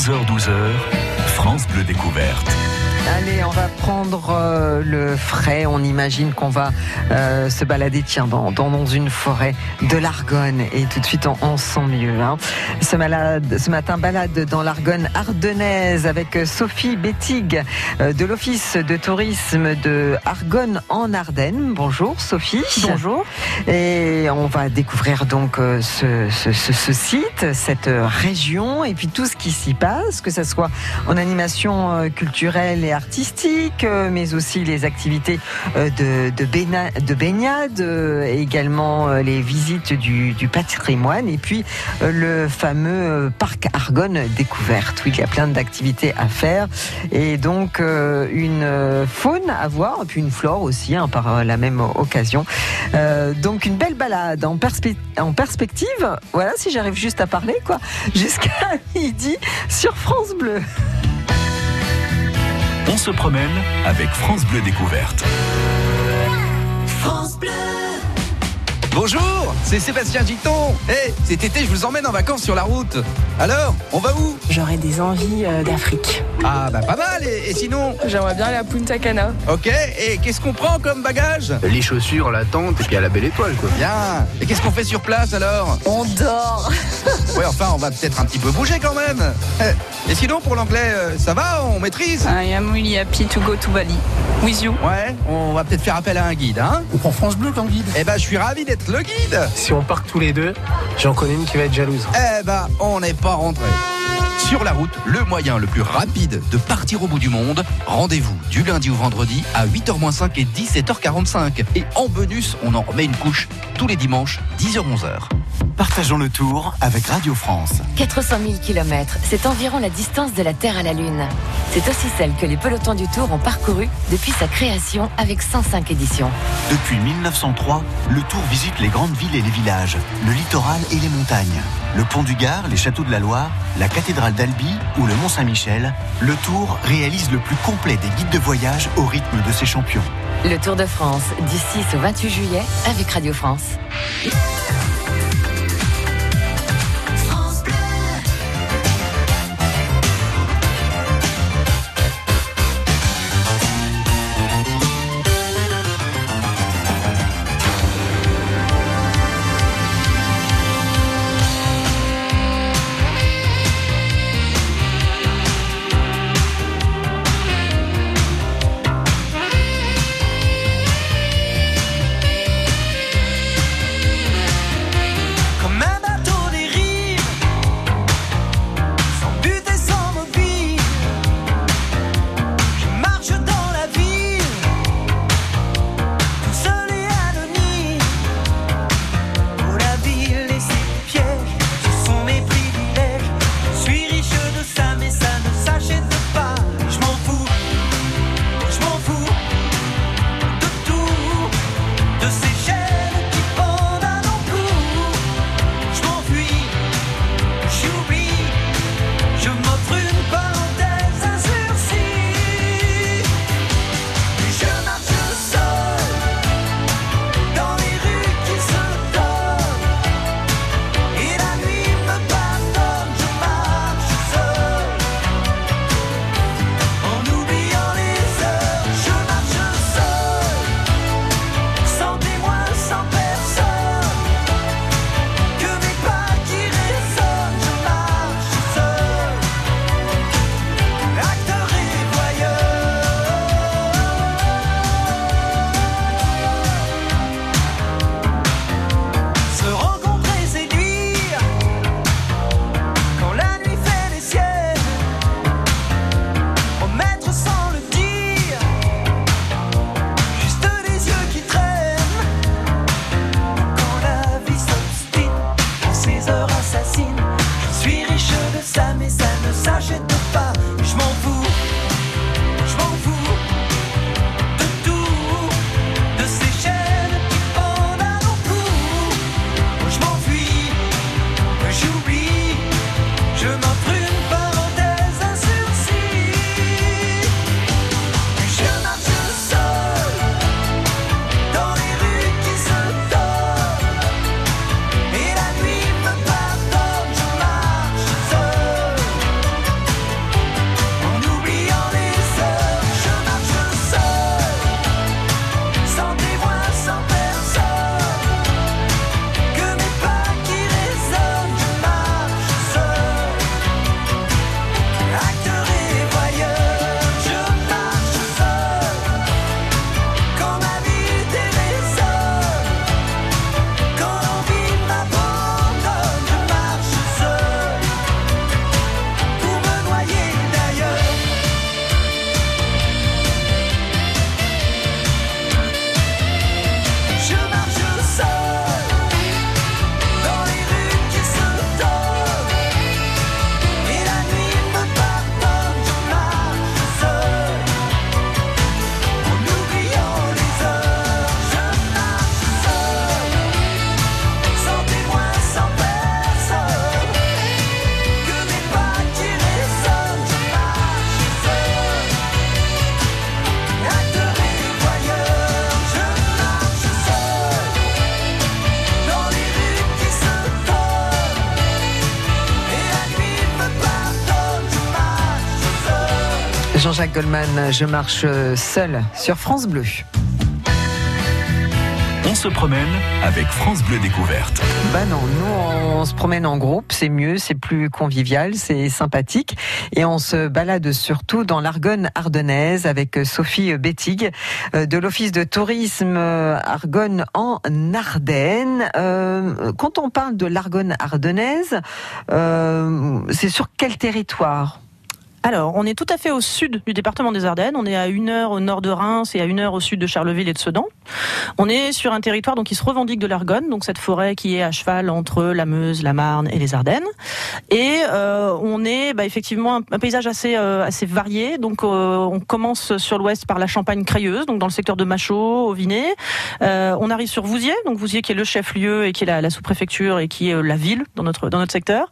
11h-12h, France Bleu Découverte. Allez, on va prendre euh, le frais. On imagine qu'on va euh, se balader, tiens, dans, dans, une forêt de l'Argonne. Et tout de suite, on, sent mieux. Hein. Ce, malade, ce matin, balade dans l'Argonne ardennaise avec Sophie Bettig euh, de l'Office de tourisme de Argonne en Ardennes. Bonjour Sophie. Bonjour. Et on va découvrir donc ce, ce, ce, site, cette région et puis tout ce qui s'y passe, que ce soit en animation culturelle et artistique, euh, mais aussi les activités euh, de, de, baignade, euh, également les visites du, patrimoine, et puis le fameux parc Argonne découverte, où il y a plein d'activités à faire, et donc une faune à voir, et puis une flore aussi, hein, par la même occasion. donc une belle balade en, en perspective, voilà, si j'arrive juste à parler, quoi, jusqu'à midi sur France Bleu. On se promène avec France Bleu Découverte. Bonjour, c'est Sébastien Giton. Hé, cet été, je vous emmène en vacances sur la route. Alors, on va où? J'aurais des envies euh, d'Afrique. Ah, bah pas mal. Et, sinon? J'aimerais bien aller à Punta Cana. Ok, et qu'est-ce qu'on prend comme bagage? Les chaussures, la tente et puis à la belle étoile, quoi. Bien. Et qu'est-ce qu'on fait sur place alors? On dort. ouais, enfin, on va peut-être un petit peu bouger quand même. Et sinon, pour l'anglais, euh, ça va? On maîtrise? I am really happy to go to Bali. With you. Ouais, on va peut-être faire appel à un guide, hein? On prend France Bleu comme guide. Eh ben, je suis ravi d'être le guide. Si on part tous les deux, j'en connais une qui va être jalouse. Eh ben, on n'est pas rentré. Sur la route, le moyen le plus rapide de partir au bout du monde. Rendez-vous du lundi au vendredi à 8h-5 et 17h45. Et en bonus, on en remet une couche tous les dimanches, 10h-11h. Partageons le tour avec Radio France. 400 000 km, c'est environ la distance de la Terre à la Lune. C'est aussi celle que les pelotons du Tour ont parcouru depuis sa création avec 105 éditions. Depuis 1903, le Tour visite les grandes villes et les villages, le littoral et les montagnes. Le pont du Gard, les châteaux de la Loire, la cathédrale d'Albi ou le Mont Saint-Michel, le Tour réalise le plus complet des guides de voyage au rythme de ses champions. Le Tour de France, du 6 au 28 juillet avec Radio France. Jean-Jacques Goldman, je marche seul sur France Bleu. On se promène avec France Bleu Découverte. Bah non, nous on se promène en groupe, c'est mieux, c'est plus convivial, c'est sympathique. Et on se balade surtout dans l'Argonne ardennaise avec Sophie Bettig euh, de l'Office de tourisme euh, Argonne en Ardennes. Euh, quand on parle de l'Argonne ardennaise, c'est sur quel territoire? Alors, on est tout à fait au sud du département des Ardennes. On est à une heure au nord de Reims et à une heure au sud de Charleville et de Sedan. On est sur un territoire donc qui se revendique de l'Argonne, donc cette forêt qui est à cheval entre la Meuse, la Marne et les Ardennes. Et euh, on est bah, effectivement un, paysage assez euh, assez varié. Donc, euh, on commence sur l'ouest par la Champagne crayeuse, donc dans le secteur de Machaut, au Vinet. on arrive sur Vouziers, donc Vouziers qui est le chef-lieu et qui est la, sous-préfecture et qui est la ville dans notre dans notre secteur.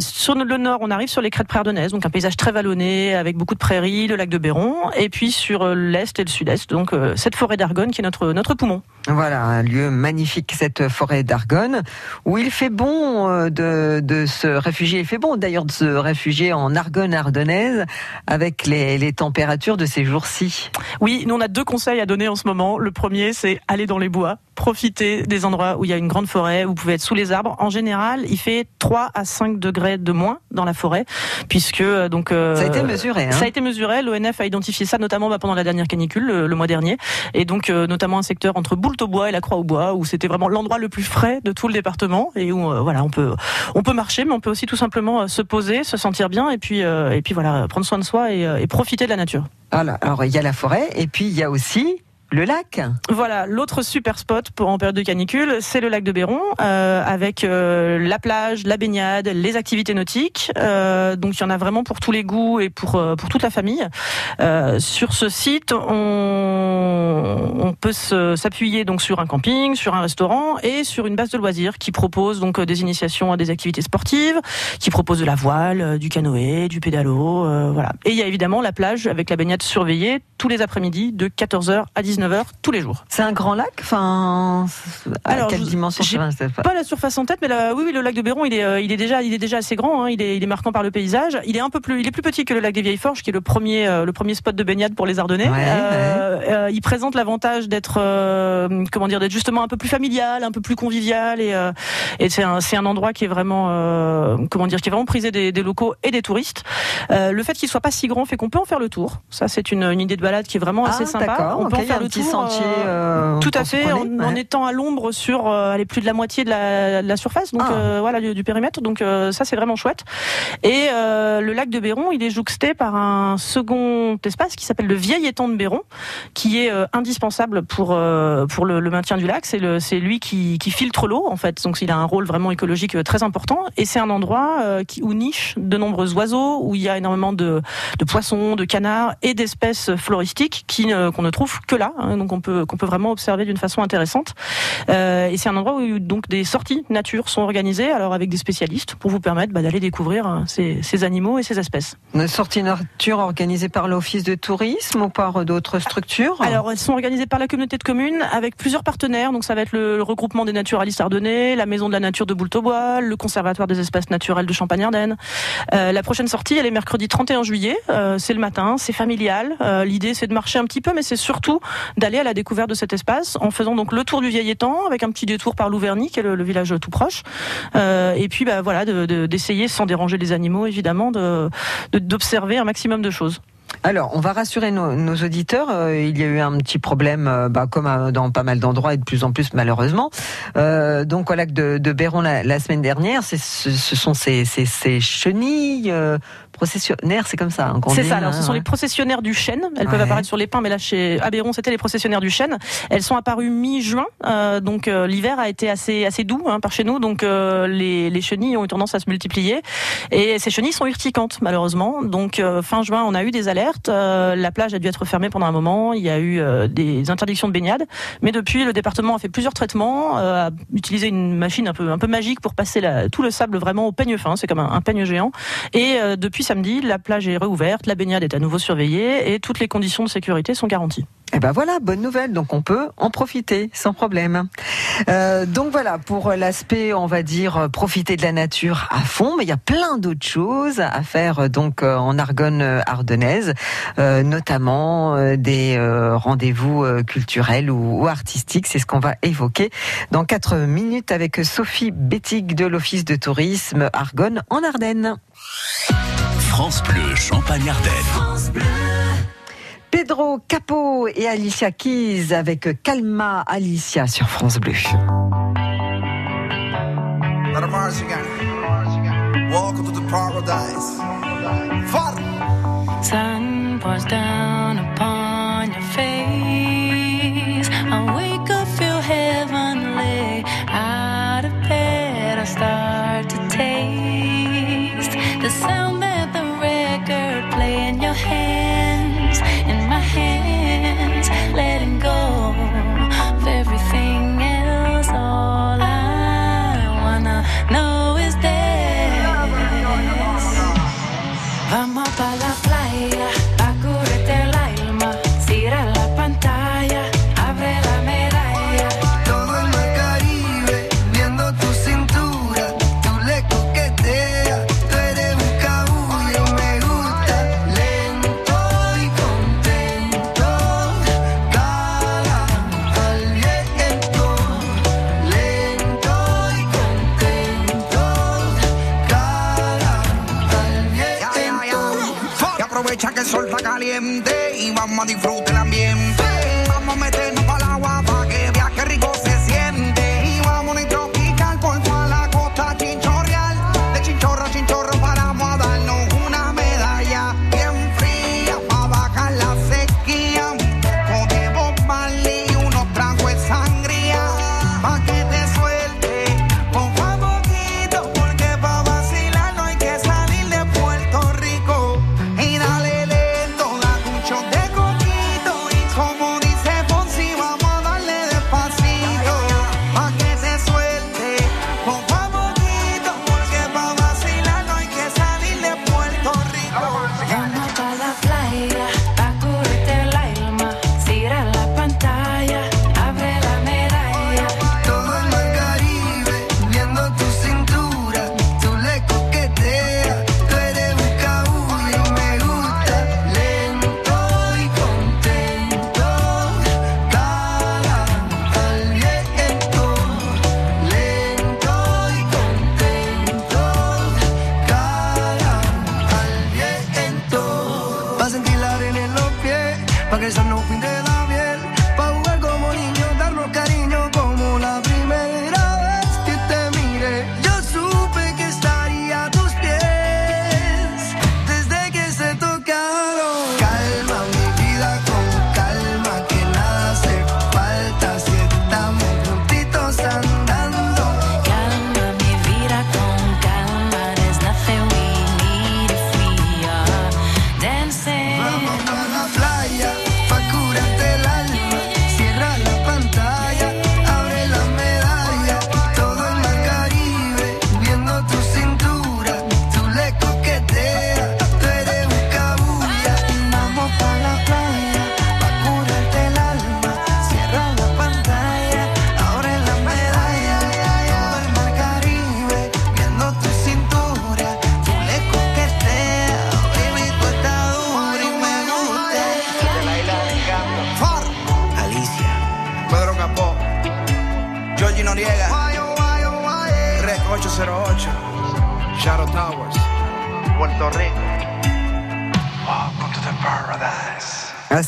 sur le nord, on arrive sur les crêtes préardennaises, donc un paysage très vallonné avec beaucoup de prairies, le lac de Béron, et puis sur euh, l'est et le sud-est, donc euh, cette forêt d'Argonne qui est notre, notre poumon. Voilà, un lieu magnifique, cette forêt d'Argonne, où il fait bon euh, de, de se réfugier. Il fait bon d'ailleurs de se réfugier en Argonne ardennaise avec les, les températures de ces jours-ci. Oui, nous on a deux conseils à donner en ce moment. Le premier, c'est aller dans les bois profiter des endroits où il y a une grande forêt, où vous pouvez être sous les arbres. En général, il fait 3 à 5 degrés de moins dans la forêt, puisque euh, donc euh, ça a été mesuré. Hein. Ça a été mesuré. L'ONF a identifié ça notamment bah, pendant la dernière canicule le, mois dernier, et donc euh, notamment un secteur entre Boult-au-Bois et la Croix-au-Bois, où c'était vraiment l'endroit le plus frais de tout le département, et où voilà, on peut on peut marcher, mais on peut aussi tout simplement se poser, se sentir bien, et puis et puis voilà, prendre soin de soi et, et profiter de la nature. Voilà. Alors il y a la forêt, et puis il y a aussi le lac. Voilà, l'autre super spot en période de canicule, c'est le lac de Béron, euh, avec euh, la plage, la baignade, les activités nautiques. Euh, donc il y en a vraiment pour tous les goûts et pour toute la famille. sur ce site, on, on peut s'appuyer donc sur un camping, sur un restaurant et sur une base de loisirs qui propose donc des initiations à des activités sportives, qui propose de la voile, du canoë, du pédalo, voilà. Et il y a évidemment la plage avec la baignade surveillée tous les après-midi de 14h à 19h tous les jours. C'est un grand lac Enfin, à quelle dimension pas. pas la surface en tête, mais oui, oui, le lac de Béron, il est, euh, il est déjà, il est déjà assez grand. Hein. il, est, il est marquant par le paysage. Il est un peu plus, il est plus petit que le lac des Vieilles Forges, qui est le premier, euh, le premier spot de baignade pour les Ardennais. Euh, il présente l'avantage d'être, comment dire, d'être justement un peu plus familial, un peu plus convivial, et, et c'est un, un endroit qui est vraiment, comment dire, qui est vraiment prisé des, des locaux et des touristes. le fait qu'il soit pas si grand fait qu'on peut en faire le tour. Ça, c'est une, une idée de balade qui est vraiment assez ah, sympa. On peut en faire le petit sentier. Euh, tout à fait, en, étant à l'ombre sur euh, aller plus de la moitié de la, surface, donc ah. euh, voilà du, périmètre. Donc ça c'est vraiment chouette. Et le lac de Béron, il est jouxté par un second espace qui s'appelle le vieil étang de Béron, qui est indispensable pour pour le, maintien du lac. C'est le c'est lui qui, qui filtre l'eau en fait. Donc il a un rôle vraiment écologique très important. Et c'est un endroit qui où niche de nombreux oiseaux, où il y a énormément de, de poissons, de canards et d'espèces floristiques qui qu'on ne trouve que là. Hein, donc on peut qu'on peut vraiment observer d'une façon intéressante. Euh, et c'est un endroit où donc des sorties nature sont organisées, alors avec des spécialistes pour vous permettre bah, d'aller découvrir hein, ces, ces, animaux et ces espèces. Une sortie nature organisée par l'office de tourisme ou par d'autres structures? Alors elles sont organisées par la communauté de communes avec plusieurs partenaires. Donc ça va être le, regroupement des naturalistes ardennais, la maison de la nature de Boultobois, le conservatoire des espaces naturels de Champagne-Ardenne. Euh, la prochaine sortie, elle est mercredi 31 juillet. Euh, c'est le matin, c'est familial. Euh, l'idée c'est de marcher un petit peu, mais c'est surtout d'aller à la découverte de cet espace en faisant donc le tour du vieil étang avec un petit détour par Louverny qui est le, village tout proche euh, et puis bah voilà d'essayer sans déranger les animaux évidemment d'observer un maximum de choses. Alors, on va rassurer nos, auditeurs. Euh, il y a eu un petit problème, euh, bah, comme dans pas mal d'endroits et de plus en plus malheureusement. donc, au lac de, Béron la, semaine dernière, ce, sont ces chenilles processionnaires, c'est comme ça. Hein, c'est ça. Alors, ce sont les processionnaires du chêne. Elles peuvent apparaître sur les pins, mais là chez Abéron, c'était les processionnaires du chêne. Elles sont apparues mi-juin, euh, donc euh, l'hiver a été assez assez doux hein, par chez nous, donc euh, les, les chenilles ont eu tendance à se multiplier et ces chenilles sont urticantes malheureusement. Donc fin juin, on a eu des alertes. la plage a dû être fermée pendant un moment. Il y a eu des interdictions de baignade, mais depuis le département a fait plusieurs traitements, a utilisé une machine un peu un peu magique pour passer la, tout le sable vraiment au peigne fin. C'est comme un, un peigne géant et depuis samedi, la plage est réouverte, la baignade est à nouveau surveillée et toutes les conditions de sécurité sont garanties. Et ben voilà, bonne nouvelle. Donc on peut en profiter sans problème. Euh, donc voilà pour l'aspect, on va dire, profiter de la nature à fond. Mais il y a plein d'autres choses à faire euh, donc euh, en Argonne ardennaise, notamment des rendez-vous culturels ou, artistiques. C'est ce qu'on va évoquer dans quatre minutes avec Sophie Bétig de l'Office de tourisme Argonne en Ardennes. France Bleu, Champagne-Ardenne. Pedro Capot et Alicia Keys avec Calma Alicia sur France Bleu. Welcome to the paradise. sol está caliente y vamos a disfrutar el ambiente. Vamos a meter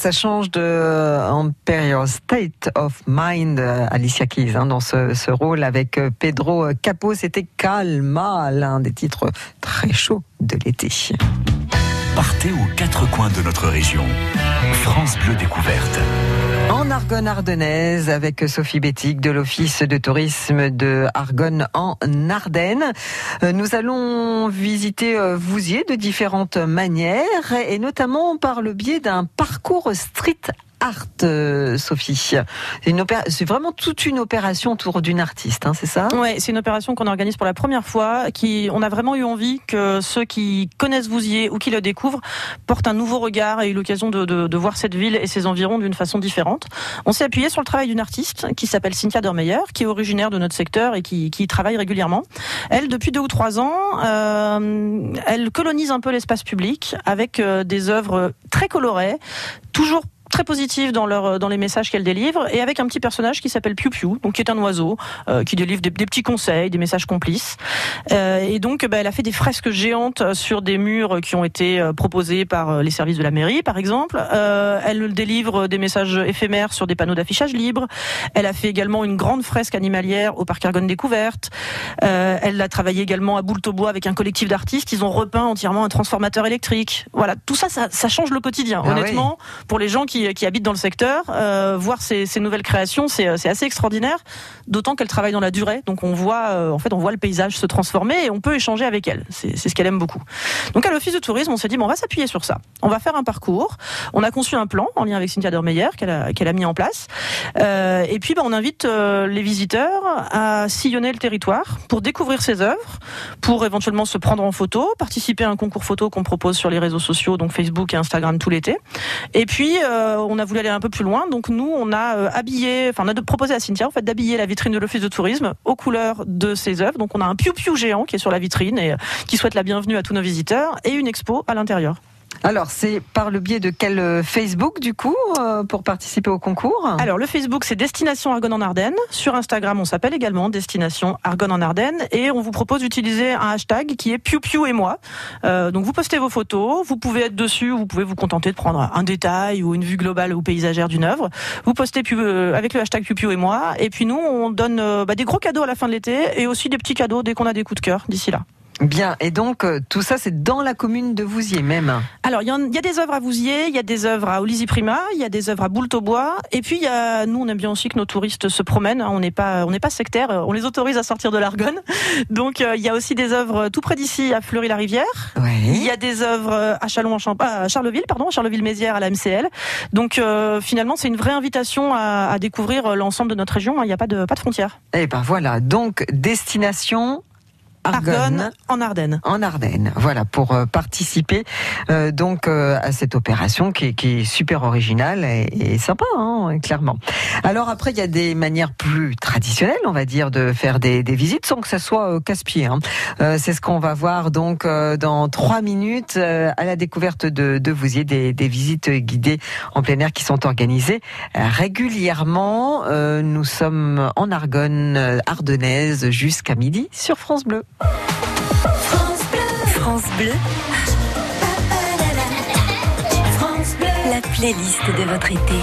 ça change de euh, Imperial State of Mind, euh, Alicia Keys, hein, dans ce, ce, rôle avec euh, Pedro Capo. C'était Calma, l'un des titres très chauds de l'été partez aux quatre coins de notre région. France Bleu Découverte. En Argonne ardennaise, avec Sophie Bétic de l'Office de tourisme de Argonne en Ardennes, euh, nous allons visiter euh, Vouziers de différentes manières et notamment par le biais d'un parcours street Art, euh, Sophie. C'est vraiment toute une opération autour d'une artiste, hein, c'est ça? Ouais, c'est une opération qu'on organise pour la première fois. Qui, on a vraiment eu envie que ceux qui connaissent Vouziers ou qui le découvrent portent un nouveau regard et aient l'occasion de, voir cette ville et ses environs d'une façon différente. On s'est appuyé sur le travail d'une artiste qui s'appelle Cynthia Dormeyer, qui est originaire de notre secteur et qui, travaille régulièrement. Elle, depuis deux ou trois ans, euh, elle colonise un peu l'espace public avec euh, des œuvres très colorées, toujours très positives dans leur dans les messages qu'elle délivre et avec un petit personnage qui s'appelle Piu Piu donc qui est un oiseau euh, qui délivre des, des petits conseils des messages complices. Euh, et donc bah, elle a fait des fresques géantes sur des murs qui ont été euh, proposés par euh, les services de la mairie par exemple. Euh, elle délivre des messages éphémères sur des panneaux d'affichage libre elle a fait également une grande fresque animalière au parc Argonne Découverte. Euh, elle a travaillé également à Boultobois avec un collectif d'artistes. Ils ont repeint entièrement un transformateur électrique. Voilà tout ça ça, ça change le quotidien Ah honnêtement pour les gens qui, qui habitent dans le secteur, euh, voir ces, nouvelles créations, c'est c'est assez extraordinaire. D'autant qu'elle travaille dans la durée, donc on voit, euh, en fait, on voit le paysage se transformer et on peut échanger avec elle. C'est ce qu'elle aime beaucoup. Donc à l'office de tourisme, on s'est dit bon, on va s'appuyer sur ça. On va faire un parcours. On a conçu un plan en lien avec Cynthia Dormeyer qu'elle a, mis en place. Euh, et puis, bah, on invite euh, les visiteurs à sillonner le territoire pour découvrir ses œuvres, pour éventuellement se prendre en photo, participer à un concours photo qu'on propose sur les réseaux sociaux, donc Facebook et Instagram tout l'été. Et puis, euh, on a voulu aller un peu plus loin. Donc, nous, on a euh, habillé, enfin, on a proposé à Cynthia, en fait, d'habiller la vitrine de l'Office de tourisme aux couleurs de ses œuvres. Donc, on a un piou-piou géant qui est sur la vitrine et euh, qui souhaite la bienvenue à tous nos visiteurs et une expo à l'intérieur. Alors, c'est par le biais de quel euh, Facebook, du coup, euh, pour participer au concours Alors, le Facebook, c'est Destination Argonne en Ardennes. Sur Instagram, on s'appelle également Destination Argonne en Ardennes. Et on vous propose d'utiliser un hashtag qui est Piu et moi. Euh, donc, vous postez vos photos. Vous pouvez être dessus. Vous pouvez vous contenter de prendre un détail ou une vue globale ou paysagère d'une œuvre. Vous postez avec le hashtag Piu et moi. Et puis, nous, on donne bah, des gros cadeaux à la fin de l'été et aussi des petits cadeaux dès qu'on a des coups de cœur d'ici là. Bien, et donc, euh, tout ça, c'est dans la commune de Vouziers même. Alors, il y, a des œuvres à Vouziers, il y a des œuvres à Olysy Prima, il y a des œuvres à Boultobois, et puis y a, nous, on aime bien aussi que nos touristes se promènent. hein, on n'est pas, on n'est pas sectaire, euh, on les autorise à sortir de l'Argonne. Donc, euh, il y a aussi des œuvres tout près d'ici, à Fleury-la-Rivière. Il y a des œuvres à Chalon, en à Charleville, pardon, à Charleville-Mézières, à la MCL. Donc, euh, finalement, c'est une vraie invitation à, à découvrir l'ensemble de notre région. hein, Il n'y a pas de, pas de frontières. Eh ben voilà, donc destination Argonne, en Ardennes. En Ardennes, voilà, pour euh, participer euh, donc euh, à cette opération qui est, qui est super originale et, et sympa, hein, clairement. Alors après, il y a des manières plus traditionnelles, on va dire, de faire des, des visites sans que ça soit euh, casse-pied. hein. Euh, C'est ce qu'on va voir donc euh, dans trois minutes euh, à la découverte de, de Vouziers, des, des visites guidées en plein air qui sont organisées régulièrement. Euh, nous sommes en Argonne ardennaise jusqu'à midi sur France Bleu. France Bleu. France Bleu. La playlist de votre été.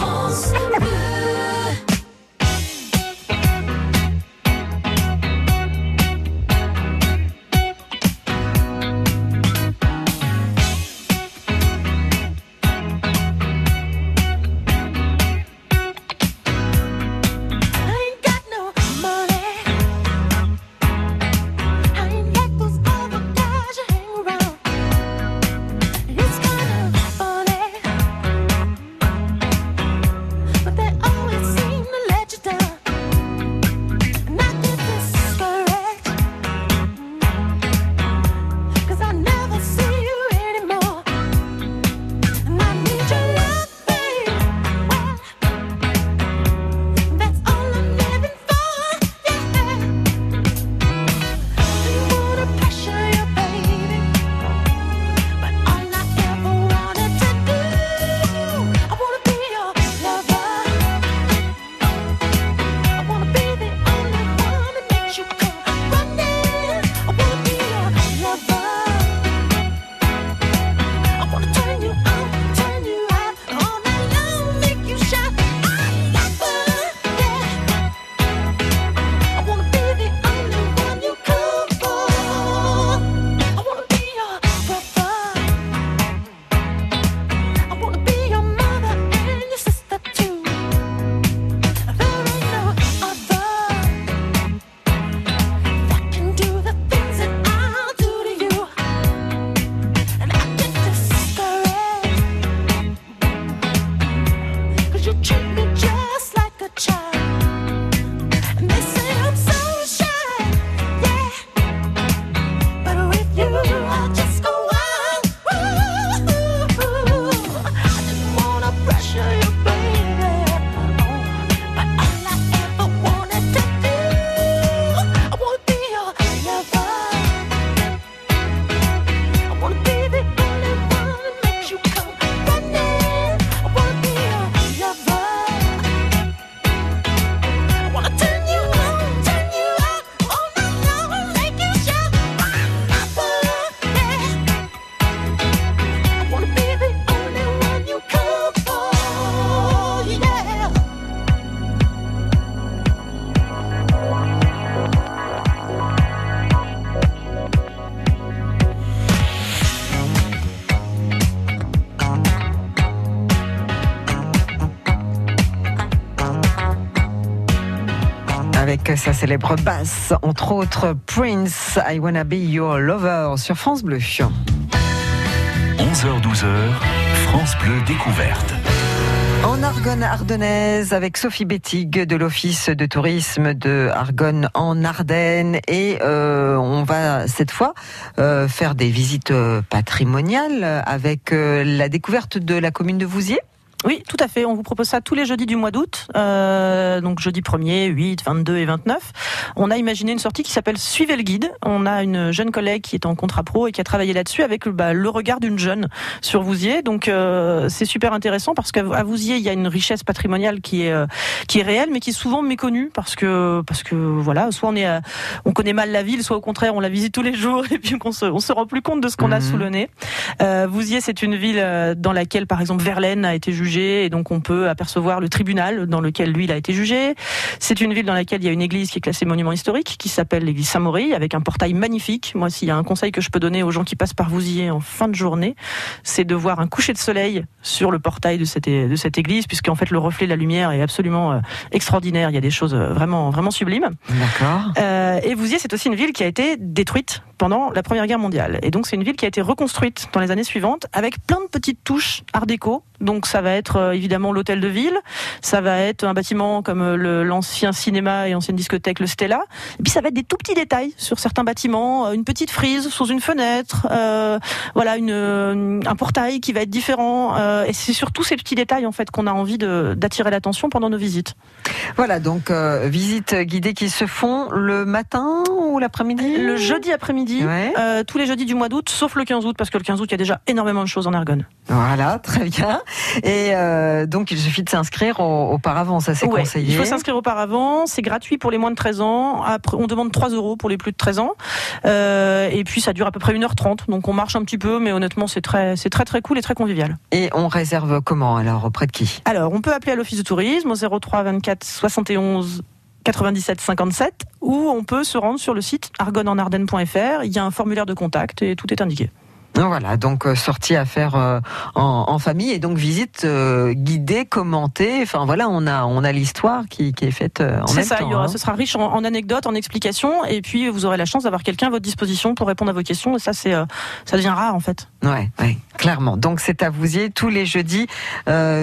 Célèbre basse, entre autres Prince, I Wanna Be Your Lover sur France Bleu. 11h-12h, France Bleu découverte. En Argonne ardennaise avec Sophie Bettig de l'Office de tourisme de Argonne en Ardennes et euh, on va cette fois euh, faire des visites euh, patrimoniales avec euh, la découverte de la commune de Vouziers. Oui, tout à fait. On vous propose ça tous les jeudis du mois d'août, euh, donc jeudi 1er, 8, 22 et 29. On a imaginé une sortie qui s'appelle Suivez le guide. On a une jeune collègue qui est en contrat pro et qui a travaillé là-dessus avec bah, le regard d'une jeune sur Vouziers. Donc euh, c'est super intéressant parce qu'à Vouziers, il y a une richesse patrimoniale qui est euh, qui est réelle, mais qui est souvent méconnue parce que parce que voilà, soit on est à- on connaît mal la ville, soit au contraire on la visite tous les jours et puis qu'on se on se rend plus compte de ce qu'on a Mhm. sous le nez. Euh, Vouziers, c'est une ville euh, dans laquelle, par exemple, Verlaine a été jugé, et donc on peut apercevoir le tribunal dans lequel lui il a été jugé. C'est une ville dans laquelle il y a une église qui est classée monument historique, qui s'appelle l'église Saint-Maury, avec un portail magnifique. Moi, s'il y a un conseil que je peux donner aux gens qui passent par Vouziers en fin de journée, c'est de voir un coucher de soleil sur le portail de cette, de cette église, puisqu'en fait le reflet de la lumière est absolument euh, extraordinaire. Il y a des choses euh, vraiment, vraiment sublimes. D'accord. Euh, et Vouziers, c'est aussi une ville qui a été détruite pendant la Première Guerre mondiale. Et donc, c'est une ville qui a été reconstruite dans les années suivantes avec plein de petites touches art déco. Donc, ça va être euh, évidemment l'hôtel de ville, ça va être un bâtiment comme euh, l'ancien cinéma et ancienne discothèque, le Stella. Et puis, ça va être des tout petits détails sur certains bâtiments, euh, une petite frise sous une fenêtre, euh, voilà, une, un portail qui va être différent. euh, et c'est surtout ces petits détails, en fait, qu'on a envie d'attirer l'attention pendant nos visites. Voilà, donc euh, visites guidées qui se font le matin ou l'après-midi? Le jeudi après-midi, Ouais. euh, tous les jeudis du mois d'août, sauf le 15 août, parce que le 15 août, il y a déjà énormément de choses en Argonne. Voilà, très bien. Et euh, donc il suffit de s'inscrire au- auparavant, ça c'est Ouais, conseillé. il faut s'inscrire auparavant, c'est gratuit pour les moins de 13 ans. Après, on demande 3 euros pour les plus de 13 ans. Euh, et puis ça dure à peu près 1h30, donc on marche un petit peu, mais honnêtement, c'est très, c'est très très cool et très convivial. Et on réserve comment alors Auprès de qui? Alors, on peut appeler à l'office de tourisme au 03 24 71 97 57 ou on peut se rendre sur le site argonnesenardennes.fr. Il y a un formulaire de contact et tout est indiqué. Voilà, donc euh, sortie à faire euh, en, en famille et donc visite euh, guidée, commentée. Enfin voilà, on a on a l'histoire qui, qui est faite euh, en C'est même ça, temps. y aura, hein. ce sera riche en, en anecdotes, en explications, et puis vous aurez la chance d'avoir quelqu'un à votre disposition pour répondre à vos questions. Et ça, c'est, ça devient rare en fait. Ouais, ouais, clairement. Donc c'est à Vouziers tous les jeudis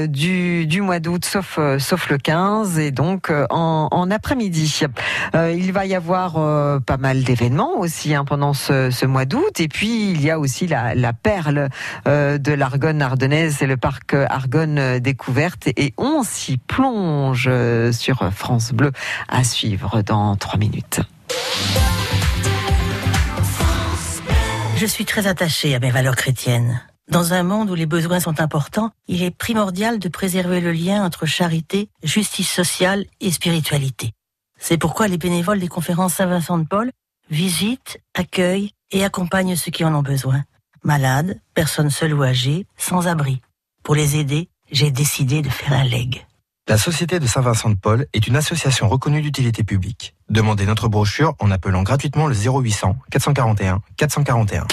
du, du mois d'août, sauf sauf le 15 et donc en, en après-midi. Il va y avoir pas mal d'événements aussi hein, pendant ce, ce mois d'août. Et puis il y a aussi la, la perle euh, de l'Argonne ardennaise, c'est le parc Argonne euh, découverte et on s'y plonge euh, sur France Bleu à suivre dans trois minutes. Je suis très attachée à mes valeurs chrétiennes. Dans un monde où les besoins sont importants, il est primordial de préserver le lien entre charité, justice sociale et spiritualité. C'est pourquoi les bénévoles des conférences Saint-Vincent de Paul visitent, accueillent et accompagnent ceux qui en ont besoin. Malades, personnes seules ou âgées, sans abri. Pour les aider, j'ai décidé de faire un leg. La Société de Saint-Vincent de Paul est une association reconnue d'utilité publique. Demandez notre brochure en appelant gratuitement le 0800 441 441.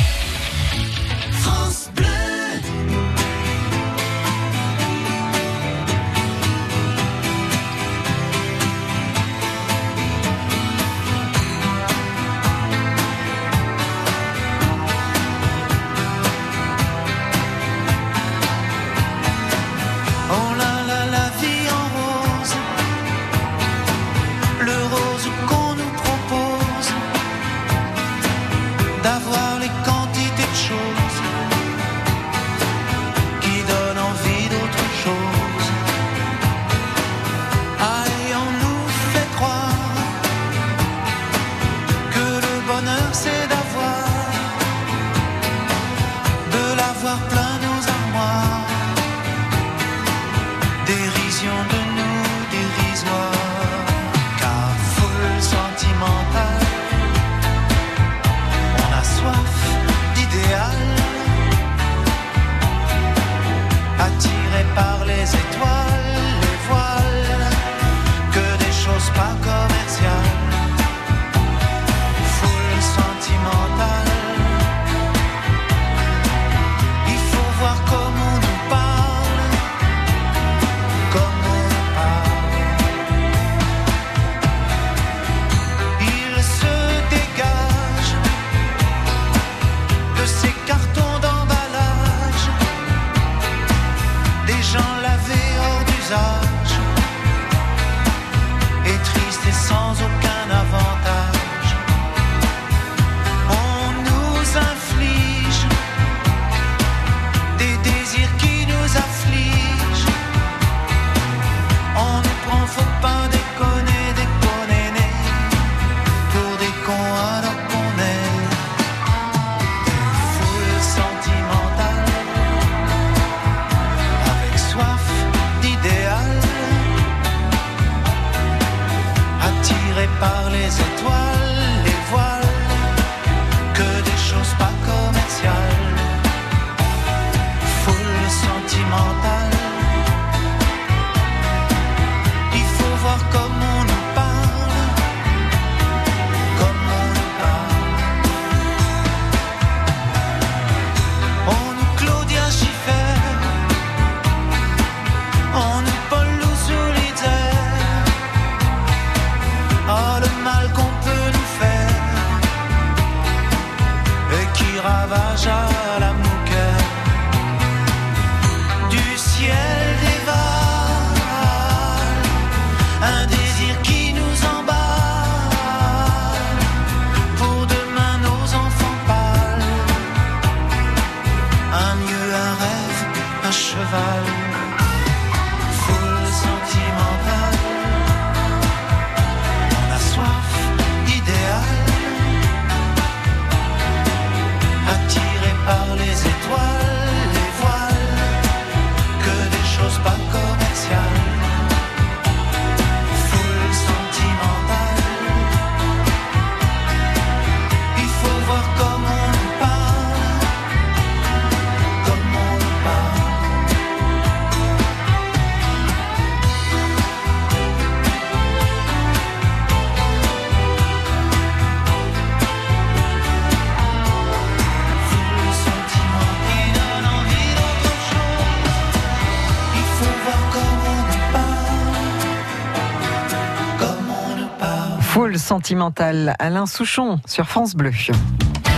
Sentimentale. Alain Souchon sur France Bleu.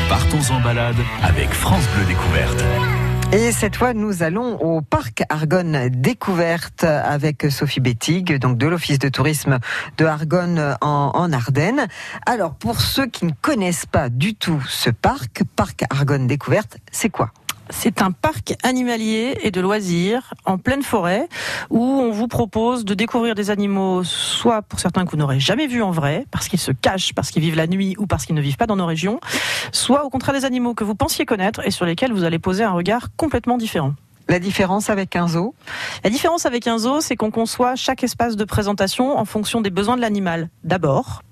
Partons en balade avec France Bleu Découverte. Et cette fois, nous allons au parc Argonne Découverte avec Sophie Bettig, donc de l'Office de tourisme de Argonne en, en Ardennes. Alors, pour ceux qui ne connaissent pas du tout ce parc, parc Argonne Découverte, c'est quoi? C'est un parc animalier et de loisirs en pleine forêt où on vous propose de découvrir des animaux, soit pour certains que vous n'aurez jamais vus en vrai, parce qu'ils se cachent, parce qu'ils vivent la nuit ou parce qu'ils ne vivent pas dans nos régions, soit au contraire des animaux que vous pensiez connaître et sur lesquels vous allez poser un regard complètement différent. La différence avec un zoo? La différence avec un zoo, c'est qu'on conçoit chaque espace de présentation en fonction des besoins de l'animal, d'abord,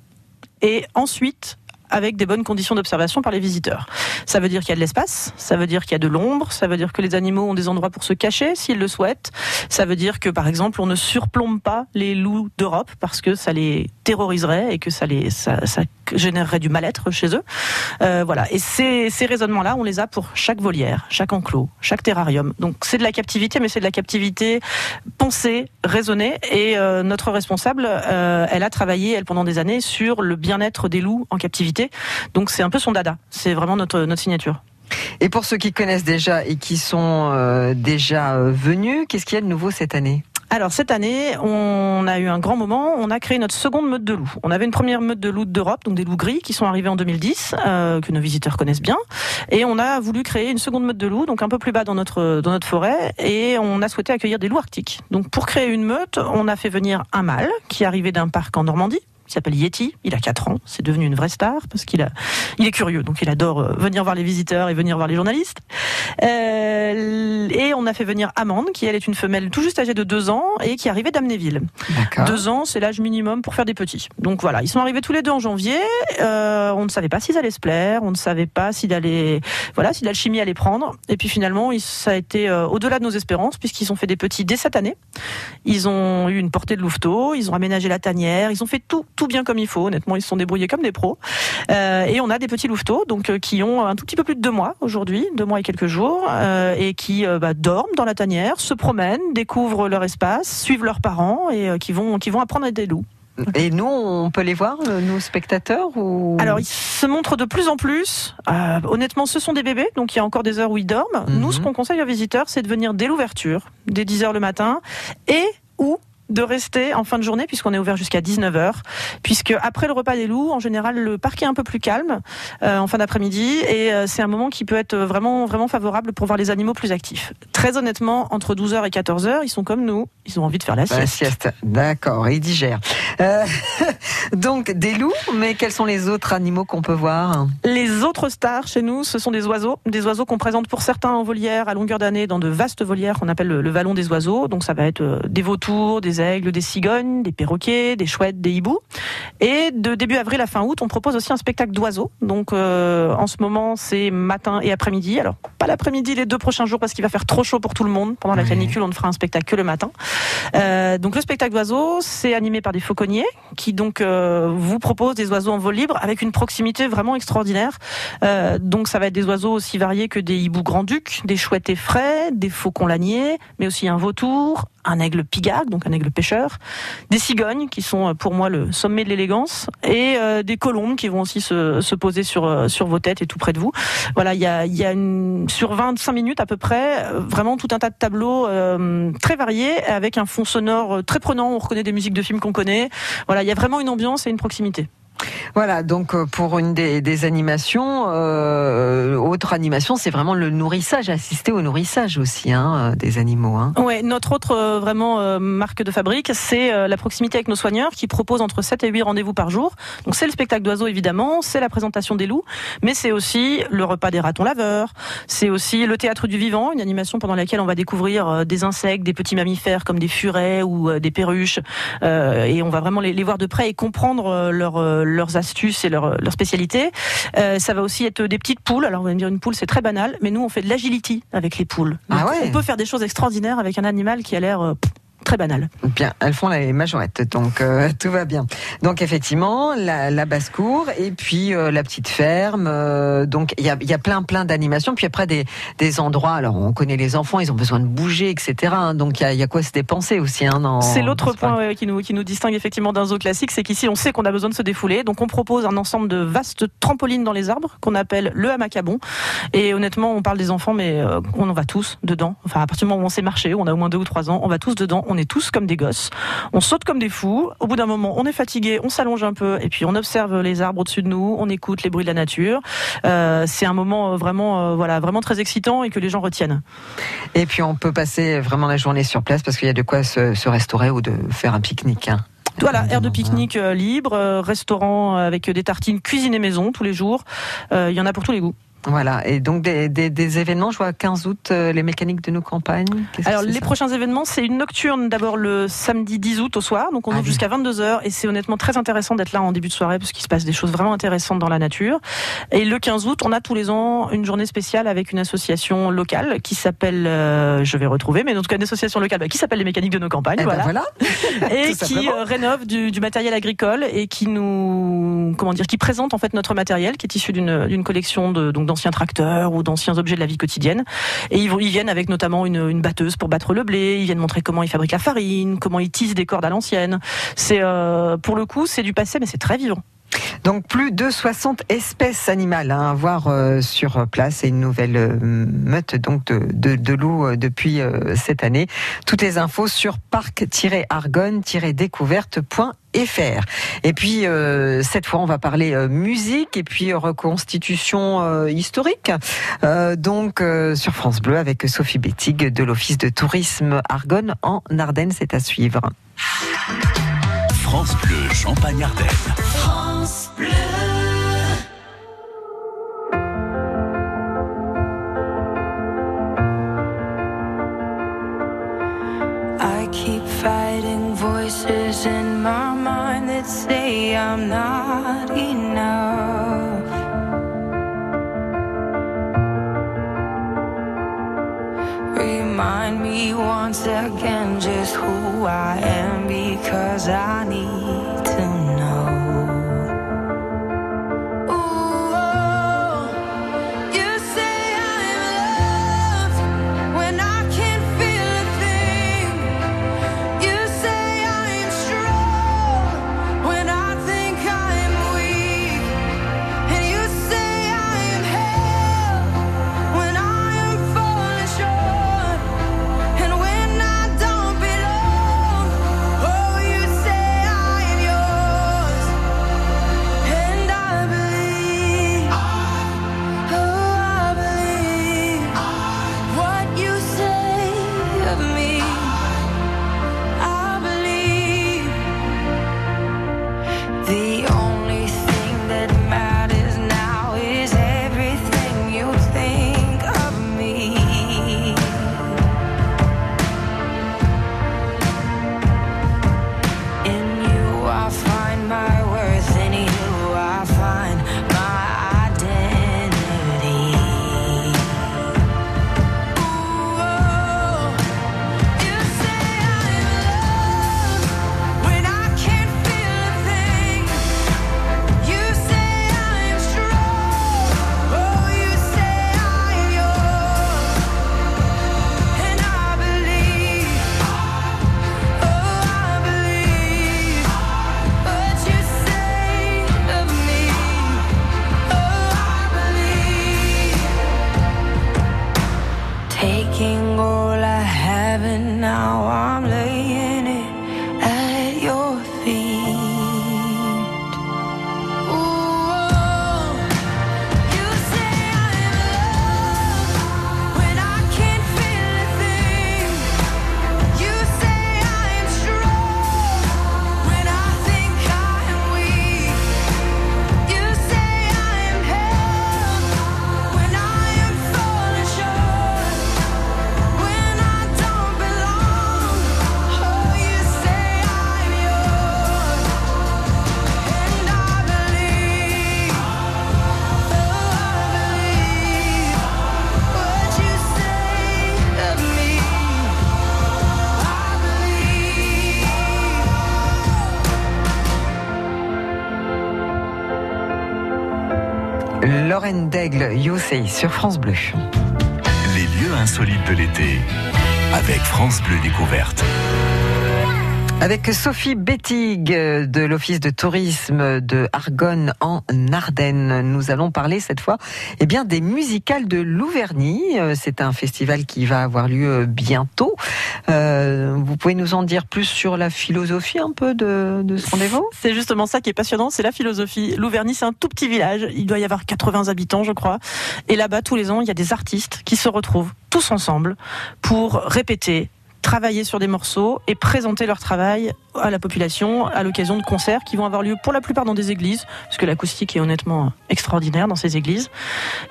et ensuite avec des bonnes conditions d'observation par les visiteurs. Ça veut dire qu'il y a de l'espace, ça veut dire qu'il y a de l'ombre, ça veut dire que les animaux ont des endroits pour se cacher s'ils le souhaitent. Ça veut dire que par exemple on ne surplombe pas les loups d'Europe parce que ça les terroriserait et que ça les ça, générerait du mal-être chez eux. Euh, voilà. Et ces, ces raisonnements-là, on les a pour chaque volière, chaque enclos, chaque terrarium. Donc c'est de la captivité, mais c'est de la captivité pensée, raisonnée. Et euh, notre responsable, euh, elle a travaillé elle pendant des années sur le bien-être des loups en captivité. Donc c'est un peu son dada. C'est vraiment notre notre signature. Et pour ceux qui connaissent déjà et qui sont euh, déjà euh, venus, qu'est-ce qu'il y a de nouveau cette année? Alors cette année, on a eu un grand moment. On a créé notre seconde meute de loups. On avait une première meute de loups d'Europe, donc des loups gris, qui sont arrivés en 2010, euh, que nos visiteurs connaissent bien. Et on a voulu créer une seconde meute de loups, donc un peu plus bas dans notre dans notre forêt, et on a souhaité accueillir des loups arctiques. Donc pour créer une meute, on a fait venir un mâle qui arrivait d'un parc en Normandie. Il s'appelle Yeti, il a 4 ans, c'est devenu une vraie star parce qu'il a, il est curieux, donc il adore euh, venir voir les visiteurs et venir voir les journalistes. Euh, et on a fait venir Amande, qui elle est une femelle tout juste âgée de 2 ans et qui arrivait d'Amnéville. Deux ans, c'est l'âge minimum pour faire des petits. Donc voilà, ils sont arrivés tous les deux en janvier. Euh, on ne savait pas s'ils allaient se plaire, on ne savait pas s'il allait, voilà, si l'alchimie allait prendre. Et puis finalement, ça a été au-delà de nos espérances puisqu'ils ont fait des petits dès cette année. Ils ont eu une portée de louveteau, ils ont aménagé la tanière, ils ont fait tout, tout bien comme il faut. Honnêtement, ils se sont débrouillés comme des pros. Euh, et on a des petits louveteaux, donc euh, qui ont un tout petit peu plus de deux mois aujourd'hui, deux mois et quelques jours, euh, et qui bah, dorment dans la tanière, se promènent, découvrent leur espace, suivent leurs parents et qui vont, qui vont apprendre à être des loups. Et nous, on peut les voir, nos spectateurs ou? Alors, ils se montrent de plus en plus. Euh, honnêtement, ce sont des bébés, donc il y a encore des heures où ils dorment. Nous, ce qu'on conseille aux visiteurs, c'est de venir dès l'ouverture, dès 10 heures le matin, et ou de rester en fin de journée puisqu'on est ouvert jusqu'à 19h puisque après le repas des loups en général le parc est un peu plus calme euh, en fin d'après-midi et euh, c'est un moment qui peut être vraiment vraiment favorable pour voir les animaux plus actifs. Très honnêtement entre 12h et 14h ils sont comme nous, ils ont envie de faire la La sieste. sieste. D'accord, ils digèrent. Euh, donc des loups, mais quels sont les autres animaux qu'on peut voir? Les autres stars chez nous, ce sont des oiseaux. Des oiseaux qu'on présente pour certains en volière à longueur d'année dans de vastes volières qu'on appelle le, le vallon des oiseaux. Donc ça va être des vautours, des aigles, des cigognes, des perroquets, des chouettes, des hiboux. Et de début avril à fin août, on propose aussi un spectacle d'oiseaux. Donc euh, en ce moment, c'est matin et après-midi. Alors pas l'après-midi les deux prochains jours parce qu'il va faire trop chaud pour tout le monde. Pendant la canicule, on ne fera un spectacle que le matin. Euh, donc le spectacle d'oiseaux, c'est animé par des fauconniers qui donc euh, vous proposent des oiseaux en vol libre avec une proximité vraiment extraordinaire. Donc ça va être des oiseaux aussi variés que des hiboux grand-ducs, des chouettes effraies, des faucons laniers, mais aussi un vautour, un aigle pigague, donc un aigle pêcheur, des cigognes qui sont euh, pour moi le sommet de l'élégance, et euh, des colombes qui vont aussi se, se poser sur, euh, sur vos têtes et tout près de vous. Voilà, il y a, y a une, sur 25 minutes à peu près, vraiment tout un tas de tableaux très variés avec un fond sonore très prenant. On reconnaît des musiques de films qu'on connaît. Voilà, il y a vraiment une ambiance et une proximité. Voilà, donc euh, pour une des, animations, euh, autre animation, c'est vraiment le nourrissage, assister au nourrissage aussi hein, euh, des animaux. Hein. Notre autre vraiment marque de fabrique, c'est la proximité avec nos soigneurs qui proposent entre 7 et 8 rendez-vous par jour. Donc c'est le spectacle d'oiseaux évidemment, c'est la présentation des loups, mais c'est aussi le repas des ratons laveurs, c'est aussi le théâtre du vivant, une animation pendant laquelle on va découvrir des insectes, des petits mammifères comme des furets ou des perruches et on va vraiment les, voir de près et comprendre leur, leurs astuces et leurs leur spécialités. Euh, ça va aussi être des petites poules. Alors vous allez me dire une poule c'est très banal, mais nous on fait de l'agility avec les poules. Donc, Ah ouais On peut faire des choses extraordinaires avec un animal qui a l'air euh, très banal. Bien, elles font les majorettes, donc euh, tout va bien. Donc effectivement, la, la basse-cour et puis euh, la petite ferme. euh, donc il y a, il y a plein plein d'animations. Puis après des, des endroits. Alors on connaît les enfants, ils ont besoin de bouger, etc. hein. donc il y a, il y a quoi se dépenser aussi. Hein, C'est l'autre point ouais, qui, nous, qui nous distingue effectivement d'un zoo classique, c'est qu'ici on sait qu'on a besoin de se défouler, donc on propose un ensemble de vastes trampolines dans les arbres qu'on appelle le hamac à bon. Et honnêtement, on parle des enfants, mais on en va tous dedans. Enfin, à partir du moment où on sait marcher, on a au moins deux ou trois ans, on va tous dedans, on est tous comme des gosses, on saute comme des fous. Au bout d'un moment, on est fatigué, on s'allonge un peu, et puis on observe les arbres au-dessus de nous, on écoute les bruits de la nature. Euh, c'est un moment euh, vraiment, euh, voilà, vraiment très excitant et que les gens retiennent. Et puis on peut passer vraiment la journée sur place parce qu'il y a de quoi se, se restaurer ou de faire un pique-nique. hein. Voilà, aire de pique-nique libre, restaurant avec des tartines cuisinées maison tous les jours. Euh, Il y en a pour tous les goûts. Voilà, et donc des, des- des événements, je vois 15 août, euh, les mécaniques de nos campagnes. Alors les prochains événements, c'est une nocturne d'abord le samedi 10 août au soir, donc on ouvre jusqu'à 22h et c'est honnêtement très intéressant d'être là en début de soirée parce qu'il se passe des choses vraiment intéressantes dans la nature. Et le 15 août, on a tous les ans une journée spéciale avec une association locale qui s'appelle, euh, je vais retrouver, mais en tout cas une association locale bah, qui s'appelle les mécaniques de nos campagnes, Eh ben voilà, voilà. et Tout qui euh, rénove du, du matériel agricole et qui nous, comment dire, qui présente en fait notre matériel qui est issu d'une collection de donc d'anciens tracteurs ou d'anciens objets de la vie quotidienne. Et ils, viennent avec notamment une, batteuse pour battre le blé. Ils viennent montrer comment ils fabriquent la farine, comment ils tissent des cordes à l'ancienne. C'est euh, pour le coup, c'est du passé, mais c'est très vivant. Donc plus de 60 espèces animales hein, à voir euh, sur place et une nouvelle euh, meute donc de, de, loups depuis cette année. Toutes les infos sur parc-argonne-découverte.fr. Et puis euh, cette fois on va parler euh, musique et puis euh, reconstitution historique. Donc sur France Bleu avec Sophie Bettig de l'Office de tourisme Argonne en Ardennes, c'est à suivre. France Bleu Champagne-Ardenne. Voices in my mind that say I'm not enough. Remind me once again just who I am because I need Sur France Bleu. Les lieux insolites de l'été avec France Bleu Découverte. Avec Sophie Bettig de l'Office de tourisme de Argonne en Ardennes, nous allons parler cette fois eh bien, des musicales de Louverny. Euh, C'est un festival qui va avoir lieu bientôt. Euh, vous pouvez nous en dire plus sur la philosophie un peu de, de ce rendez-vous? C'est justement ça qui est passionnant, c'est la philosophie. Louverny, c'est un tout petit village, il doit y avoir 80 habitants, je crois. Et là-bas, tous les ans, il y a des artistes qui se retrouvent tous ensemble pour répéter, travailler sur des morceaux et présenter leur travail à la population à l'occasion de concerts qui vont avoir lieu pour la plupart dans des églises, parce que l'acoustique est honnêtement extraordinaire dans ces églises.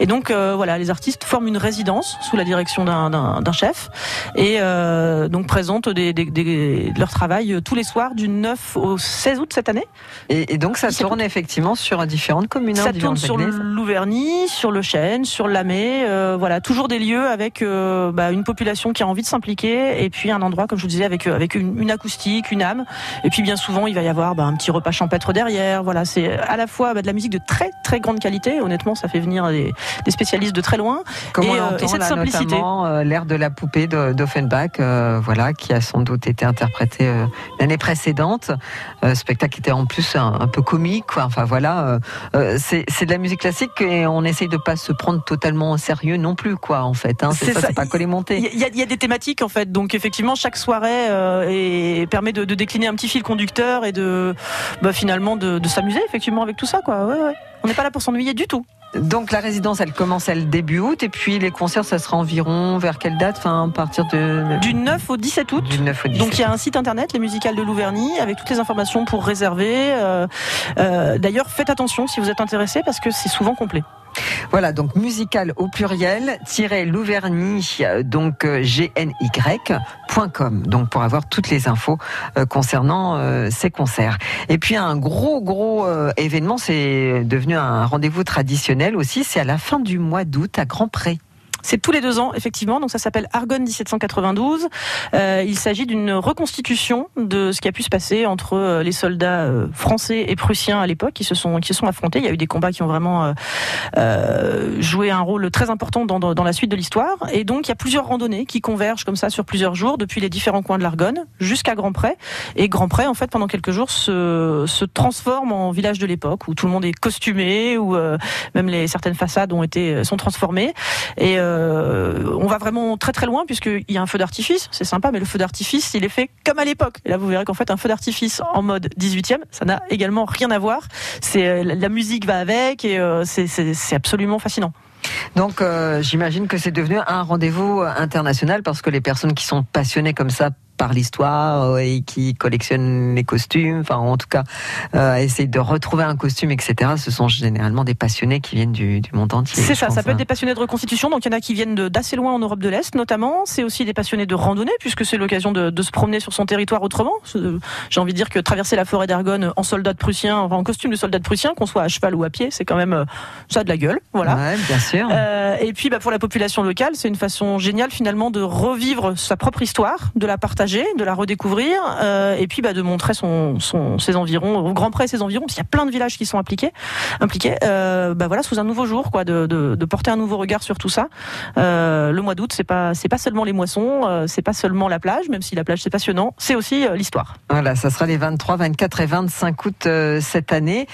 Et donc euh, voilà, les artistes forment une résidence sous la direction d'un- chef et euh, donc présentent des, des- des- leur travail tous les soirs du 9 au 16 août cette année. Et, et donc ça tourne effectivement sur différentes communes. hein, Ça tourne sur l'Auvergne, sur le Chêne, sur l'Amé, euh, voilà, toujours des lieux avec bah, une population qui a envie de s'impliquer et puis un endroit, comme je vous disais, avec avec une, une acoustique, une âme. Et puis bien souvent, il va y avoir bah, un petit repas champêtre derrière. Voilà, c'est à la fois bah, de la musique de très très grande qualité. Honnêtement, ça fait venir des, des spécialistes de très loin. Comme et, on euh, l'entend et cette là, simplicité. euh, l'air de la poupée d'Offenbach, euh, voilà, qui a sans doute été interprété euh, l'année précédente. Spectacle qui était en plus un, un peu comique, quoi. Enfin voilà, c'est c'est de la musique classique et on essaye de pas se prendre totalement au sérieux non plus, quoi, en fait. Hein. C'est ça, c'est pas collé monté. Il y, a- il y a des thématiques en fait, donc effectivement chaque soirée et permet de, de décliner un petit fil conducteur et de bah, finalement de, de s'amuser effectivement avec tout ça quoi. Ouais, ouais. On n'est pas là pour s'ennuyer du tout. Donc la résidence, elle commence elle début août et puis les concerts, ça sera environ vers quelle date? Enfin, à partir de Du 9 au 17 août. Du 9 au 17. Donc il y a un site internet, les musicales de Louverny, avec toutes les informations pour réserver. Euh, euh, D'ailleurs, faites attention si vous êtes intéressé parce que c'est souvent complet. Voilà, donc musical au pluriel, tiré Louverny, euh, donc euh, gny.com, donc pour avoir toutes les infos euh, concernant ces concerts. Et puis un gros, gros événement, c'est devenu un rendez-vous traditionnel aussi, c'est à la fin du mois d'août à Grand Pré. C'est tous les deux ans, effectivement. Donc ça s'appelle Argonne 1792. Euh, il s'agit d'une reconstitution de ce qui a pu se passer entre euh, les soldats euh, français et prussiens à l'époque qui se sont qui se sont affrontés. Il y a eu des combats qui ont vraiment euh, euh, joué un rôle très important dans, dans, la suite de l'histoire. Et donc il y a plusieurs randonnées qui convergent comme ça sur plusieurs jours depuis les différents coins de l'Argonne jusqu'à Grand Pré. Et Grand Pré, en fait, pendant quelques jours, se, se transforme en village de l'époque où tout le monde est costumé, où euh, même les certaines façades ont été sont transformées. Et on va vraiment très très loin puisqu'il y a un feu d'artifice, c'est sympa, mais le feu d'artifice, il est fait comme à l'époque. Et là, vous verrez qu'en fait, un feu d'artifice en mode 18e, ça n'a également rien à voir. C'est euh, la musique va avec et euh, c'est- absolument fascinant. Donc euh, j'imagine que c'est devenu un rendez-vous international parce que les personnes qui sont passionnées comme ça par l'histoire euh, et qui collectionnent les costumes, enfin en tout cas euh, de retrouver un costume, etc. Ce sont généralement des passionnés qui viennent du, du monde entier. C'est ça, ça peut être hein. des passionnés de reconstitution, donc il y en a qui viennent d'assez loin en Europe de l'Est notamment, c'est aussi des passionnés de randonnée, puisque c'est l'occasion de, de se promener sur son territoire autrement. J'ai envie de dire que traverser la forêt d'Argonne en soldat de prussien, enfin, en costume de soldat de prussien, qu'on soit à cheval ou à pied, c'est quand même euh, ça a de la gueule, voilà. Ouais, bien sûr. Euh, et puis bah, pour la population locale, c'est une façon géniale finalement de revivre sa propre histoire, de la partager, de la redécouvrir, euh, et puis bah, de montrer ses environs, au Grand Pré ses environs, parce y a plein de villages qui sont impliqués, impliqués euh, bah, voilà, sous un nouveau jour, quoi, de, de, porter un nouveau regard sur tout ça. Euh, le mois d'août, c'est pas, pas seulement les moissons, euh, c'est pas seulement la plage, même si la plage c'est passionnant, c'est aussi l'histoire. Voilà, ça sera les 23, 24 et 25 août cette année.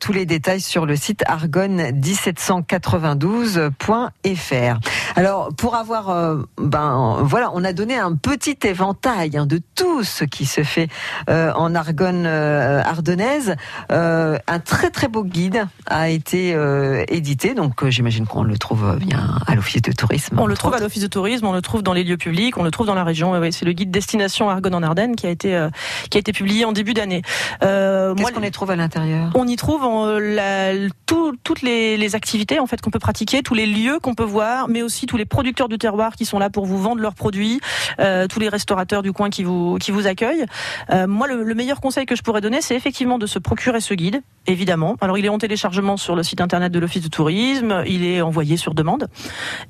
Tous les détails sur le site argonne1792.fr. Alors, pour avoir, ben voilà, on a donné un petit éventail hein, de tout ce qui se fait euh, en Argonne euh, ardennaise. Euh, un très très beau guide a été euh, édité, donc j'imagine qu'on le trouve bien à l'office de tourisme. On le trouve à l'office de tourisme, on le trouve dans les lieux publics, on le trouve dans la région. Ouais, c'est le guide destination Argonne en Ardennes qui a été qui a été publié en début d'année. Qu'est-ce qu'on y trouve à l'intérieur? On y trouve la- tout- toutes les, les activités en fait qu'on peut pratiquer, tous les lieux qu'on peut voir, mais aussi tous les producteurs du terroir qui sont là pour vous vendre leurs produits, euh, tous les restaurateurs du coin qui vous qui. Euh, moi, le meilleur conseil que je pourrais donner, c'est effectivement de se procurer ce guide, évidemment. Alors, il est en téléchargement sur le site internet de l'Office de tourisme, il est envoyé sur demande,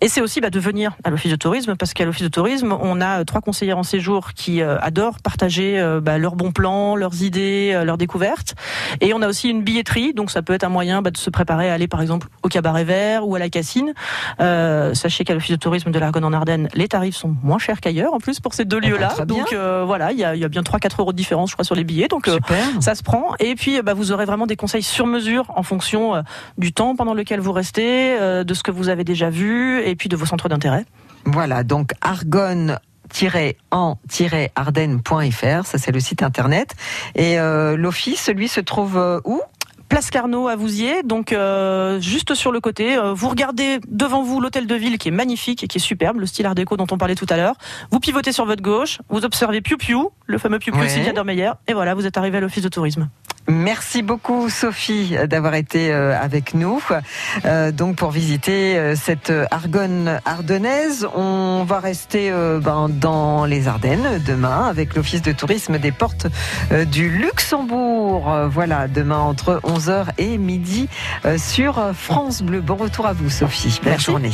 et c'est aussi bah, de venir à l'Office de tourisme parce qu'à l'Office de tourisme, on a euh, trois conseillères en séjour qui euh, adorent partager euh, bah, leurs bons plans, leurs idées, euh, leurs découvertes, et on a aussi une billetterie, donc ça peut être un moyen bah, de se préparer à aller par exemple au cabaret vert ou à la Cassine. Sachez qu'à l'Office de tourisme de l'Argonne en Ardennes, les tarifs sont moins chers qu'ailleurs en plus pour ces deux Eh ben, lieux-là. donc voilà, il y y a bien 3-4 euros de différence, je crois, sur les billets. Donc ça se prend. Et puis, bah, vous aurez vraiment des conseils sur mesure en fonction euh, du temps pendant lequel vous restez, euh, de ce que vous avez déjà vu, et puis de vos centres d'intérêt. Voilà, donc argonne en-ardennes.fr, ça c'est le site internet. Et euh, l'office, lui, se trouve où? Place Carnot à Vouziers, donc euh, juste sur le côté. Euh, vous regardez devant vous l'hôtel de ville qui est magnifique et qui est superbe, le style art déco dont on parlait tout à l'heure. Vous pivotez sur votre gauche, vous observez Piu Piu, le fameux Piu Piu Ouais. Sylvia Dormeyer, et voilà, vous êtes arrivé à l'office de tourisme. Merci beaucoup Sophie d'avoir été euh, avec nous. Euh, donc pour visiter euh, cette Argonne ardennaise, on va rester euh, ben, dans les Ardennes demain avec l'office de tourisme des portes euh, du Luxembourg. Voilà, demain entre 11h et midi sur France Bleu. Bon retour à vous Sophie. Belle Merci. journée.